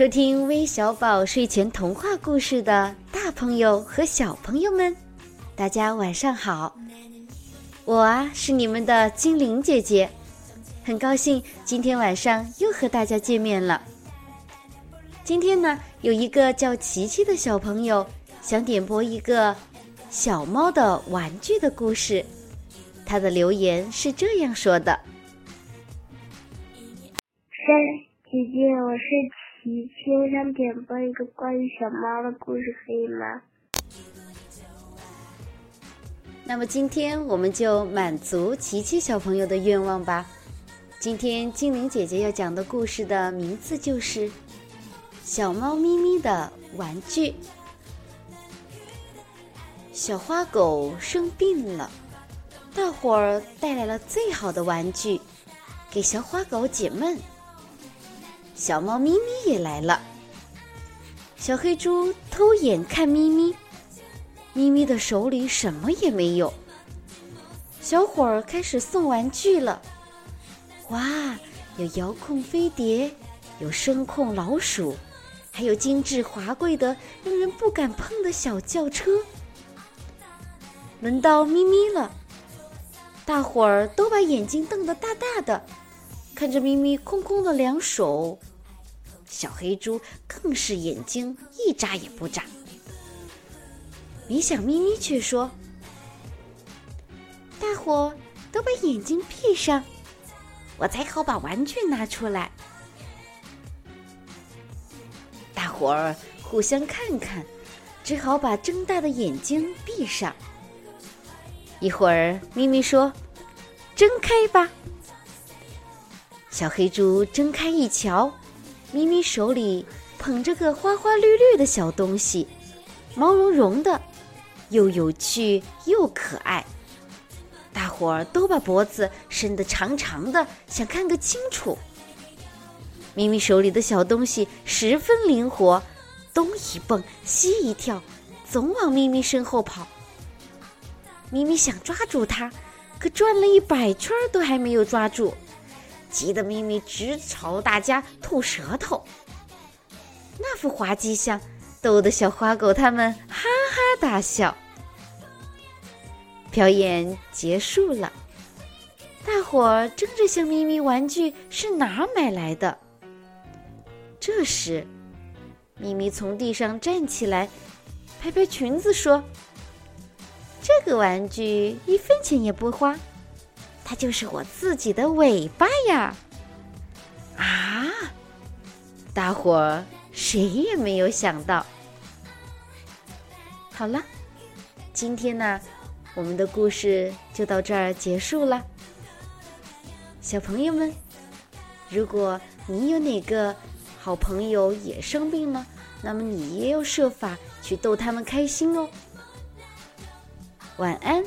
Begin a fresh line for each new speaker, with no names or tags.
收听微小宝睡前童话故事的大朋友和小朋友们，大家晚上好！我啊是你们的精灵姐姐，很高兴今天晚上又和大家见面了。今天呢，有一个叫琪琪的小朋友想点播一个小猫的玩具的故事，他的留言是这样说的：“
三姐姐，我是琪琪，我想点播一个关于小猫的故事，可以吗？”
那么今天我们就满足琪琪小朋友的愿望吧。今天精灵姐姐要讲的故事的名字就是《小猫咪咪的玩具》。小花狗生病了，大伙儿带来了最好的玩具，给小花狗解闷。小猫咪咪也来了，小黑猪偷眼看咪咪。咪咪的手里什么也没有。小伙儿开始送玩具了，哇，有遥控飞碟，有声控老鼠，还有精致华贵的、让人不敢碰的小轿车。轮到咪咪了，大伙儿都把眼睛瞪得大大的，看着咪咪空空的两手。小黑猪更是眼睛一眨也不眨。没想咪咪却说：“大伙都把眼睛闭上，我才好把玩具拿出来。”大伙儿互相看看，只好把睁大的眼睛闭上。一会儿，咪咪说：“睁开吧。”小黑猪睁开一瞧，咪咪手里捧着个花花绿绿的小东西，毛茸茸的。又有趣又可爱，大伙儿都把脖子伸得长长的，想看个清楚。咪咪手里的小东西十分灵活，东一蹦西一跳，总往咪咪身后跑。咪咪想抓住它，可转了一百圈都还没有抓住，急得咪咪直朝大家吐舌头。那副滑稽相。逗得小花狗他们哈哈大笑。表演结束了，大伙争着向咪咪玩具是哪买来的。这时，咪咪从地上站起来，拍拍裙子说：“这个玩具一分钱也不花，它就是我自己的尾巴呀！”啊！大伙儿。谁也没有想到。好了，今天呢，我们的故事就到这儿结束了。小朋友们，如果你有哪个好朋友也生病了，那么你也要设法去逗他们开心哦。晚安。